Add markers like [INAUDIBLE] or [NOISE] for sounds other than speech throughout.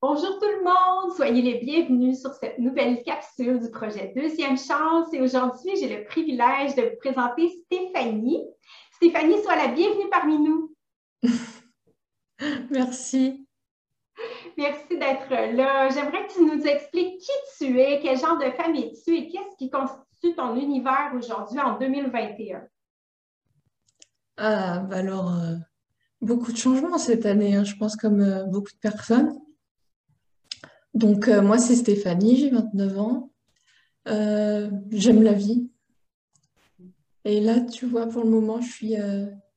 bonjour tout le monde, soyez les bienvenus sur cette nouvelle capsule du projet Deuxième Chance. Et aujourd'hui, j'ai le privilège de vous présenter Stéphanie. Stéphanie, sois la bienvenue parmi nous. [LAUGHS] Merci. Merci d'être là. J'aimerais que tu nous expliques qui tu es, quel genre de femme es-tu et qu'est-ce qui constitue ton univers aujourd'hui en 2021. Ah, bah alors, euh, beaucoup de changements cette année, hein, je pense, comme euh, beaucoup de personnes. Donc, euh, moi, c'est Stéphanie, j'ai 29 ans. j'aime la vie. Et là, tu vois, pour le moment, je suis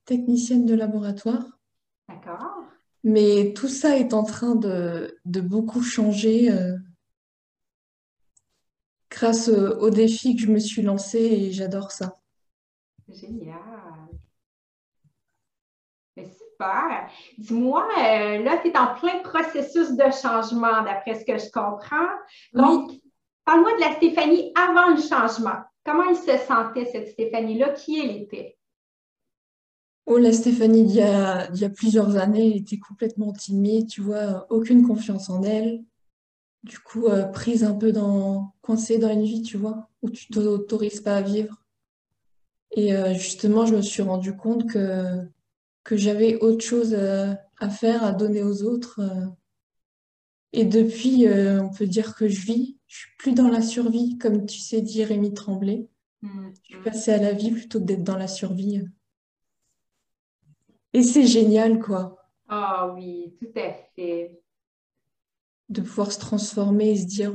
technicienne de laboratoire. D'accord. Mais tout ça est en train de, beaucoup changer grâce aux défis que je me suis lancée et j'adore ça. Génial. Dis-moi, euh, là, tu es en plein processus de changement, d'après ce que je comprends. Donc, parle-moi de la Stéphanie avant le changement. Comment elle se sentait, cette Stéphanie-là? Qui elle était? Oh, la Stéphanie d'il y a, il y a plusieurs années, elle était complètement timide, tu vois, aucune confiance en elle. Du coup, euh, prise un peu dans, coincée dans une vie, tu vois, où tu t'autorises pas à vivre. Et euh, justement, je me suis rendu compte que que j'avais autre chose euh, à faire, à donner aux autres. Euh. Et depuis, euh, on peut dire que je vis. Je suis plus dans la survie, comme tu sais dit Rémi Tremblay. Mmh, je suis passée à la vie plutôt que d'être dans la survie. Et c'est génial, quoi. Ah oui, tout à fait. De pouvoir se transformer et se dire,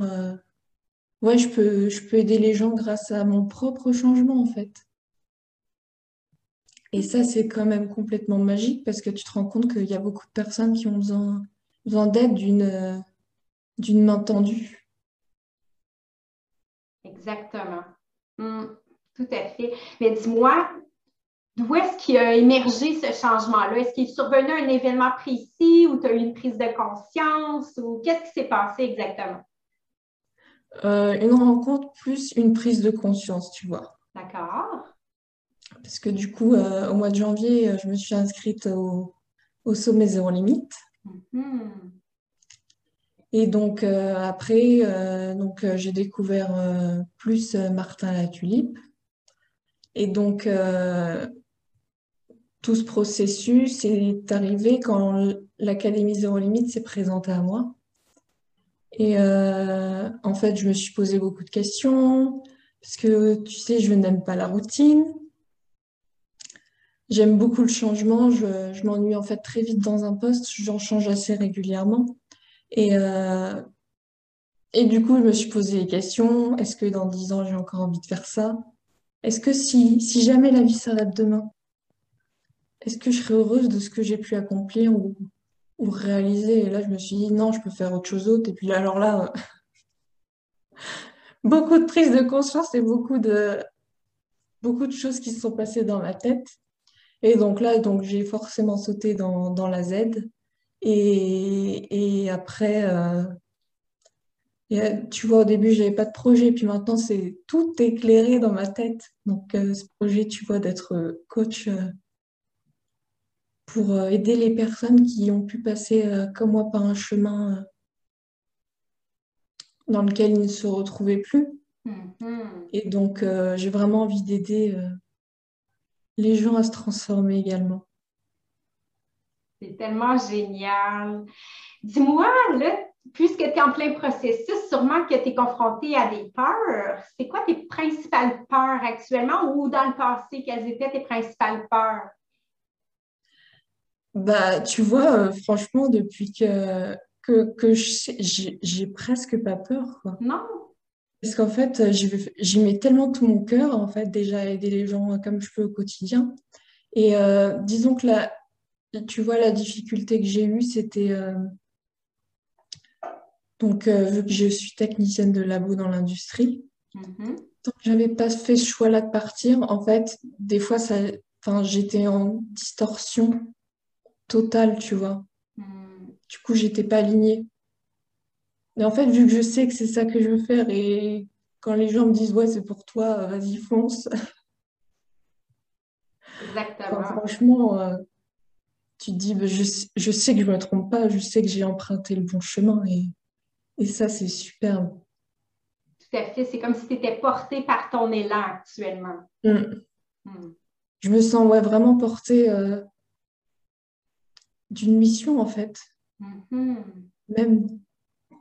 ouais, je peux, je peux aider les gens grâce à mon propre changement, en fait. Et ça, c'est quand même complètement magique parce que tu te rends compte qu'il y a beaucoup de personnes qui ont besoin, besoin d'aide d'une d'une main tendue. Exactement. Hmm, tout à fait. Mais dis-moi, d'où est-ce qu'il a émergé ce changement-là? Est-ce qu'il est survenu un événement précis ou tu as eu une prise de conscience ou qu'est-ce qui s'est passé exactement? Euh, une rencontre plus une prise de conscience, tu vois. D'accord. Parce que du coup, euh, au mois de janvier, euh, je me suis inscrite au, sommet Zéro Limite. Mm-hmm. Et donc, euh, après, donc, j'ai découvert plus Martin la tulipe. Et donc, tout ce processus est arrivé quand l'Académie Zéro Limite s'est présentée à moi. Et en fait, je me suis posé beaucoup de questions, parce que tu sais, je n'aime pas la routine. J'aime beaucoup le changement. Je, m'ennuie en fait très vite dans un poste. J'en change assez régulièrement. Et, euh, du coup, je me suis posé les questions. Est-ce que dans dix ans, j'ai encore envie de faire ça? Est-ce que si, jamais la vie s'arrête demain, est-ce que je serais heureuse de ce que j'ai pu accomplir ou, réaliser? Et là, je me suis dit, non, je peux faire autre chose d'autre. Et puis alors là, [LAUGHS] beaucoup de prise de conscience et beaucoup de, beaucoup de choses qui se sont passées dans ma tête. Et donc là, donc j'ai forcément sauté dans, dans la Z. Et, et après, euh, tu vois, au début, j'avais pas de projet, puis maintenant, c'est tout éclairé dans ma tête. Donc, euh, ce projet, tu vois, d'être coach euh, pour aider les personnes qui ont pu passer, comme moi, par un chemin dans lequel ils ne se retrouvaient plus. Mm-hmm. Et donc, j'ai vraiment envie d'aider les gens à se transformer également. C'est tellement génial. Dis-moi, là, puisque tu es en plein processus, sûrement que tu es confronté à des peurs. C'est quoi tes principales peurs actuellement ou dans le passé, quelles étaient tes principales peurs? Bah, tu vois, euh, franchement, depuis que, que, que j'ai presque pas peur. Quoi. Non? Parce qu'en fait, euh, j'y mets tellement tout mon cœur, en fait, déjà aider les gens comme je peux au quotidien. Et euh, disons que là, tu vois, la difficulté que j'ai eue, c'était. Euh, donc, vu que je suis technicienne de labo dans l'industrie, mm-hmm. donc j'avais pas fait ce choix-là de partir. En fait, des fois, ça, j'étais en distorsion totale, tu vois. Mm. Du coup, j'étais pas alignée. Mais en fait, vu que je sais que c'est ça que je veux faire et quand les gens me disent ouais, c'est pour toi, vas-y, fonce. Exactement. franchement, euh, tu te dis, bah, je, je, sais que je ne me trompe pas, je sais que j'ai emprunté le bon chemin et, et ça, c'est superbe. Tout à fait. C'est comme si tu étais porté par ton élan actuellement. Mm. Mm. Je me sens ouais, vraiment portée euh, d'une mission, en fait. Mm-hmm. Même,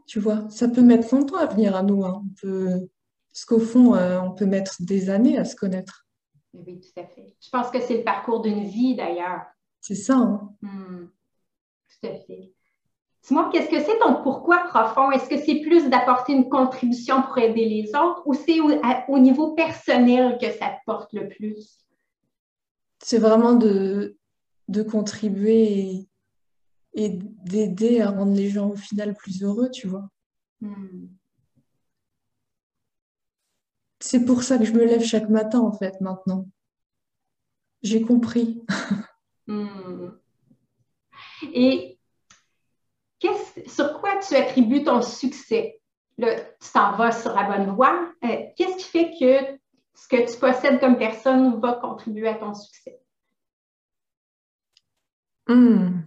tu vois, ça peut mettre longtemps à venir à nous. Hein. On peut... Parce qu'au fond, euh, on peut mettre des années à se connaître. Oui, tout à fait. Je pense que c'est le parcours d'une vie, d'ailleurs. C'est ça. Hein? Hmm. Tout à fait. Dis-moi, qu'est-ce que c'est ton pourquoi profond? Est-ce que c'est plus d'apporter une contribution pour aider les autres ou c'est au, niveau personnel que ça te porte le plus? C'est vraiment de, de contribuer et, d'aider à rendre les gens au final plus heureux, tu vois. Hmm. C'est pour ça que je me lève chaque matin, en fait, maintenant. J'ai compris. [LAUGHS] Hmm. Et sur quoi tu attribues ton succès? Là, tu t'en vas sur la bonne voie. Euh, qu'est-ce qui fait que ce que tu possèdes comme personne va contribuer à ton succès? Hmm.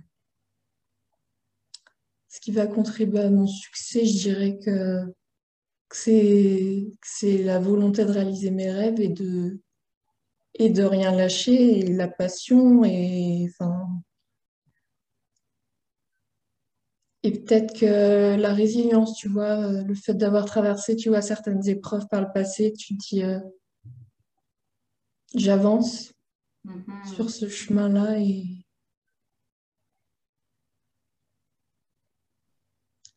Qui va contribuer à mon succès, je dirais que, c'est la volonté de réaliser mes rêves et de, et de rien lâcher, et la passion, et enfin. Et peut-être que la résilience, tu vois, le fait d'avoir traversé, tu vois, certaines épreuves par le passé, tu te dis, euh, j'avance mm-hmm. sur ce chemin-là et,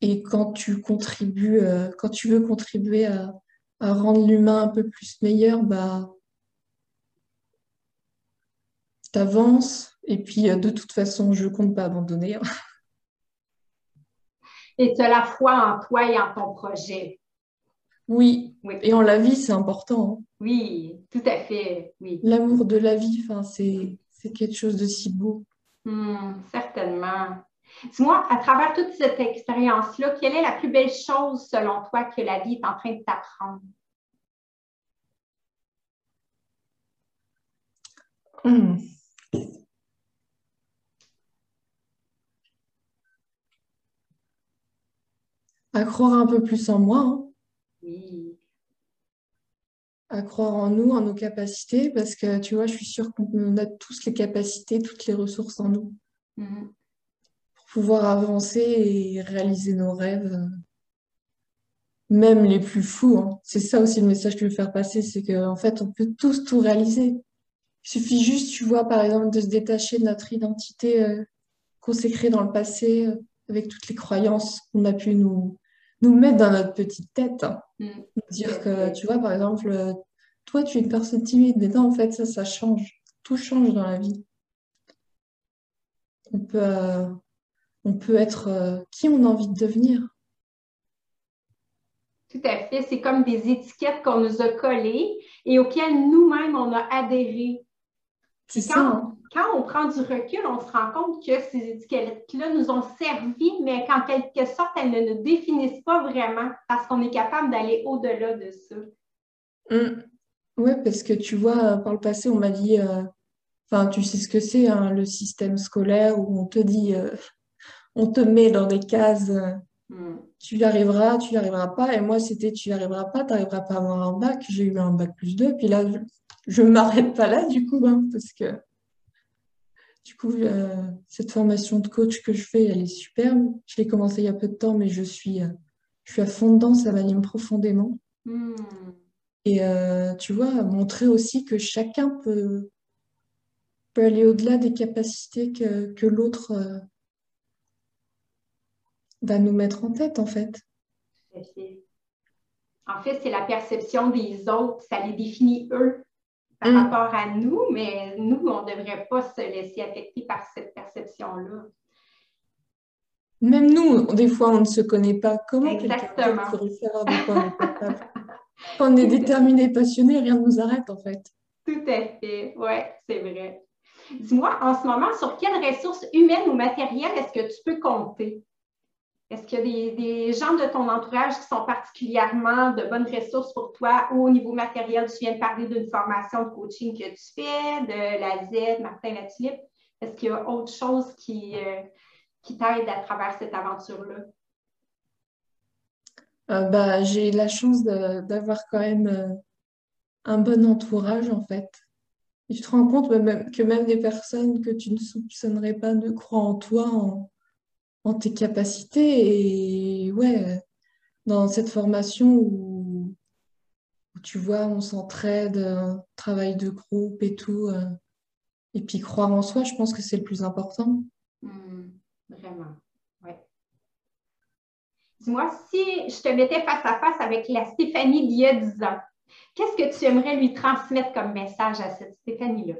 et quand tu contribues, euh, quand tu veux contribuer à, à rendre l'humain un peu plus meilleur, bah, t'avances. Et puis, euh, de toute façon, je ne compte pas abandonner. Hein. [LAUGHS] Et tu as la foi en toi et en ton projet. Oui. Et en la vie, c'est important. Hein. Oui, tout à fait. Oui. L'amour de la vie, c'est, c'est quelque chose de si beau. Hmm, certainement. Dis-moi, à travers toute cette expérience-là, quelle est la plus belle chose selon toi que la vie est en train de t'apprendre? Hmm. À croire un peu plus en moi. Hein. Oui. À croire en nous, en nos capacités, parce que tu vois, je suis sûre qu'on a tous les capacités, toutes les ressources en nous mm-hmm. Pouvoir avancer et réaliser nos rêves, même les plus fous. Hein. C'est ça aussi le message que je veux faire passer, c'est qu'en fait, on peut tous tout réaliser. Il suffit juste, tu vois, par exemple, de se détacher de notre identité euh, consacrée dans le passé, euh, avec toutes les croyances qu'on a pu nous, nous mettre dans notre petite tête. Mm. Dire que, tu vois, par exemple, euh, toi, tu es une personne timide, mais non, en fait, ça, ça change. Tout change dans la vie. On peut, on peut être qui on a envie de devenir. Tout à fait. C'est comme des étiquettes qu'on nous a collées et auxquelles nous-mêmes, on a adhéré. Hein. Quand, on prend du recul, on se rend compte que ces étiquettes-là nous ont servi, mais qu'en quelque sorte, elles ne nous définissent pas vraiment parce qu'on est capable d'aller au-delà de ça. Hum. Oui, parce que tu vois, par le passé, on m'a dit, euh, enfin, tu sais ce que c'est, hein, le système scolaire où on te dit, euh, on te met dans des cases, euh, hum. tu y arriveras, tu y arriveras pas. Et moi, c'était, tu y arriveras pas, tu n'arriveras pas à avoir un bac. J'ai eu un bac plus 2. Puis là, je ne m'arrête pas là, du coup, hein, parce que du coup, euh, cette formation de coach que je fais, elle est superbe. Je l'ai commencé il y a peu de temps, mais je suis, euh, je suis à fond dedans, ça m'anime profondément. Hmm. Et euh, tu vois, montrer aussi que chacun peut, peut aller au-delà des capacités que, que l'autre va nous mettre en tête, en fait. En fait, c'est la perception des autres, ça les définit eux par mm. rapport à nous, mais nous, on ne devrait pas se laisser affecter par cette perception-là. Même nous, des fois, on ne se connaît pas. Comment Exactement. pourrait savoir de quoi on est capable? Quand on est déterminé, passionné, rien ne nous arrête, en fait. Tout à fait, oui, c'est vrai. Dis-moi, en ce moment, sur quelles ressources humaines ou matérielles est-ce que tu peux compter? Est-ce qu'il y a des, gens de ton entourage qui sont particulièrement de bonnes ressources pour toi au niveau matériel? Tu viens de parler d'une formation de coaching que tu fais, de la Z, Martin Latulippe. Est-ce qu'il y a autre chose qui, euh, t'aide à travers cette aventure-là? Euh, bah, j'ai la chance d'avoir quand même euh, un bon entourage, en fait. Tu te rends compte que même des personnes que tu ne soupçonnerais pas ne croient en toi, en tes capacités. Et ouais, dans cette formation où, tu vois, on s'entraide, un travail de groupe et tout. Euh, et puis croire en soi, je pense que c'est le plus important. Hmm, vraiment, ouais. Dis-moi, si je te mettais face à face avec la Stéphanie d'il y a 10 ans, qu'est-ce que tu aimerais lui transmettre comme message à cette Stéphanie-là?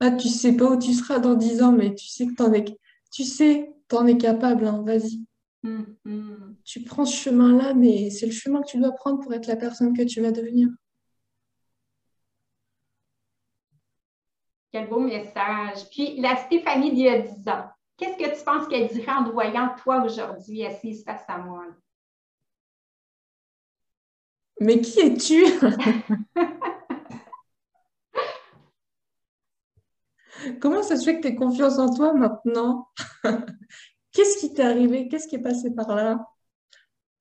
Ah, tu sais pas où tu seras dans 10 ans, mais tu sais que t'en es, tu sais, t'en es capable, hein, vas-y. Hmm, hmm. Tu prends ce chemin-là, mais c'est le chemin que tu dois prendre pour être la personne que tu vas devenir. Quel beau message. Puis la Stéphanie d'il y a 10 ans, qu'est-ce que tu penses qu'elle dirait en te voyant toi aujourd'hui assise face à moi? Mais qui es-tu? [LAUGHS] Comment ça se fait que tu as confiance en toi maintenant? [LAUGHS] Qu'est-ce qui t'est arrivé? Qu'est-ce qui est passé par là?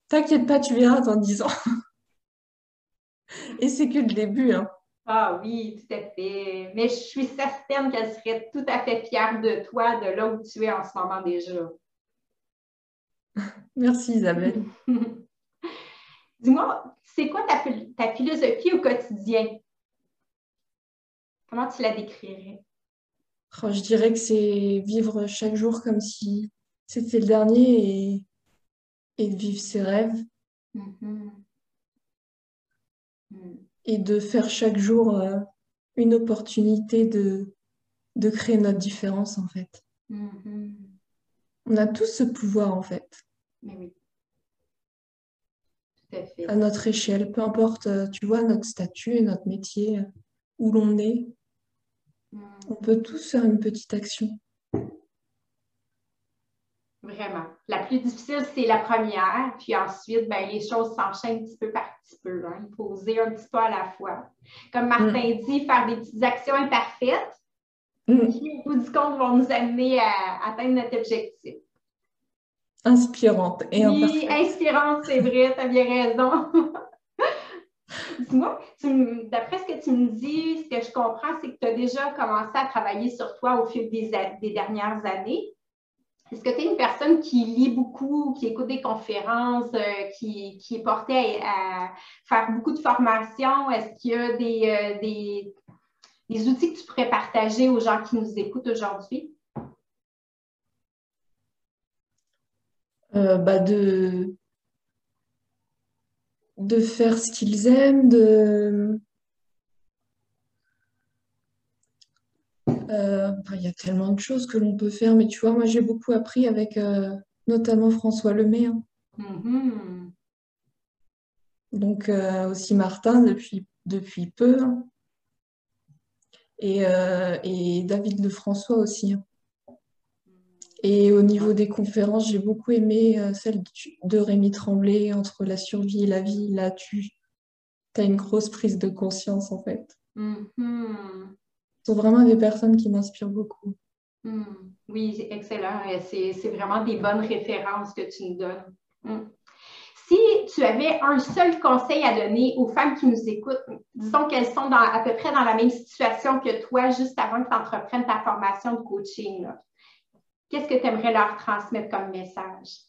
T'inquiète pas, tu verras dans 10 ans. [LAUGHS] Et c'est que le début, hein. Ah oui, tout à fait. Mais je suis certaine qu'elle serait tout à fait fière de toi, de là où tu es en ce moment déjà. [LAUGHS] Merci Isabelle. Dis-moi, c'est quoi ta, ta, philosophie au quotidien? Comment tu la décrirais? Oh, je dirais que c'est vivre chaque jour comme si c'était le dernier et, et de vivre ses rêves. Mm-hmm. Mm. Et de faire chaque jour euh, une opportunité de, de créer notre différence, en fait. Mm-hmm. On a tous ce pouvoir, en fait. Mais oui. Tout à fait. À notre échelle, peu importe, euh, tu vois, notre statut, notre métier, où l'on est. On peut tous faire une petite action. Vraiment. La plus difficile, c'est la première. Puis ensuite, ben, les choses s'enchaînent petit peu par petit peu. Hein. Il faut oser un petit peu à la fois. Comme Martin mm. dit, faire des petites actions imparfaites mm. qui, au bout du compte, vont nous amener à atteindre notre objectif. Inspirante et Oui, inspirante, c'est vrai, tu as bien raison. [LAUGHS] Dis-moi, d'après ce que tu me dis, ce que je comprends, c'est que tu as déjà commencé à travailler sur toi au fil des, dernières années. Est-ce que tu es une personne qui lit beaucoup, qui écoute des conférences, euh, qui, est portée à, faire beaucoup de formations? Est-ce qu'il y a euh, des, des, outils que tu pourrais partager aux gens qui nous écoutent aujourd'hui? Euh, bah de, de faire ce qu'ils aiment, de, Euh, il y a tellement de choses que l'on peut faire, mais tu vois, moi j'ai beaucoup appris avec euh, notamment François Lemay. Hein. Mm-hmm. Donc euh, aussi Martin depuis, depuis peu. Hein. Et, et, David de François aussi. Hein. Et au niveau des conférences, j'ai beaucoup aimé celle de Rémi Tremblay, entre la survie et la vie. Là, tu as une grosse prise de conscience en fait. Mm-hmm sont vraiment des personnes qui m'inspirent beaucoup. Hmm. Oui, excellent. C'est vraiment des bonnes références que tu nous donnes. Hmm. Si tu avais un seul conseil à donner aux femmes qui nous écoutent, disons qu'elles sont à peu près dans la même situation que toi juste avant que tu entreprennes ta formation de coaching, qu'est-ce que tu aimerais leur transmettre comme message?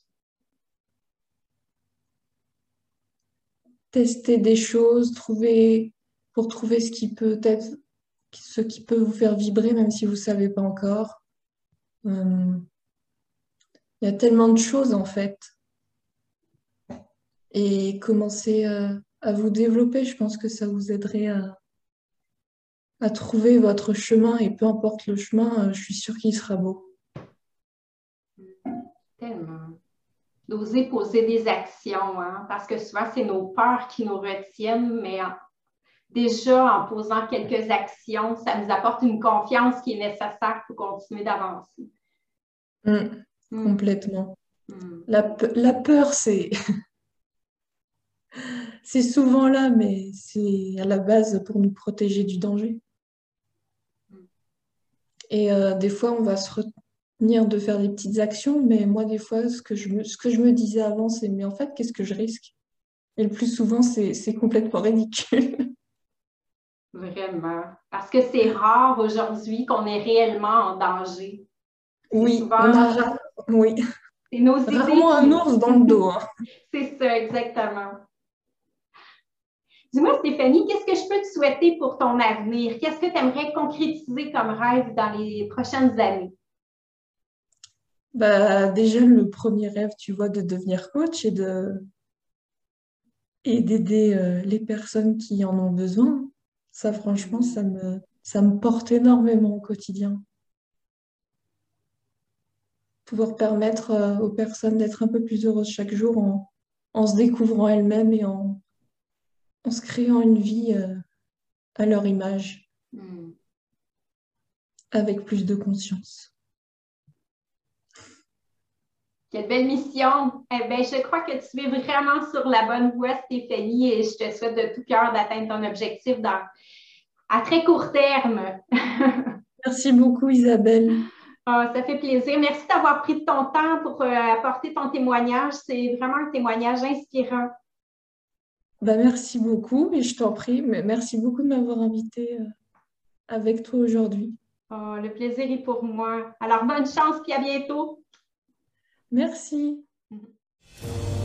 Tester des choses, trouver pour trouver ce qui peut être ce qui peut vous faire vibrer même si vous ne savez pas encore. Euh, il y a tellement de choses en fait. Et commencer euh, à vous développer, je pense que ça vous aiderait à, à trouver votre chemin et peu importe le chemin, euh, je suis sûre qu'il sera beau. D'oser poser des actions, hein, parce que souvent c'est nos peurs qui nous retiennent, mais déjà en posant quelques actions, ça nous apporte une confiance qui est nécessaire pour continuer d'avancer. Mm. Mm. Complètement. Mm. La, peur, c'est... [LAUGHS] c'est souvent là, mais c'est à la base pour nous protéger du danger. Et euh, des fois, on va se de faire des petites actions, mais moi, des fois, ce que je me, ce que je me disais avant, c'est mais en fait, qu'est-ce que je risque? Et le plus souvent, c'est complètement ridicule. [LAUGHS] Vraiment. Parce que c'est rare aujourd'hui qu'on est réellement en danger. Oui, on a oui. C'est nos Rarement un ours dans le dos. Hein. [LAUGHS] c'est ça, exactement. Dis-moi, Stéphanie, qu'est-ce que je peux te souhaiter pour ton avenir? Qu'est-ce que tu aimerais concrétiser comme rêve dans les prochaines années? Bah, déjà, le premier rêve, tu vois, de devenir coach et de et d'aider euh, les personnes qui en ont besoin. Ça, franchement, ça me, ça me porte énormément au quotidien. Pouvoir permettre euh, aux personnes d'être un peu plus heureuses chaque jour en, en se découvrant elles-mêmes et en, en se créant une vie euh, à leur image, hmm. avec plus de conscience. Quelle belle mission! Eh bien, je crois que tu es vraiment sur la bonne voie, Stéphanie, et je te souhaite de tout cœur d'atteindre ton objectif dans, à très court terme. [LAUGHS] Merci beaucoup, Isabelle. Ah, ça fait plaisir. Merci d'avoir pris de ton temps pour euh, apporter ton témoignage. C'est vraiment un témoignage inspirant. Bah, merci beaucoup, et je t'en prie. Merci beaucoup de m'avoir invité euh, avec toi aujourd'hui. Oh, le plaisir est pour moi. Alors, bonne chance, et à bientôt. Merci. Mm-hmm.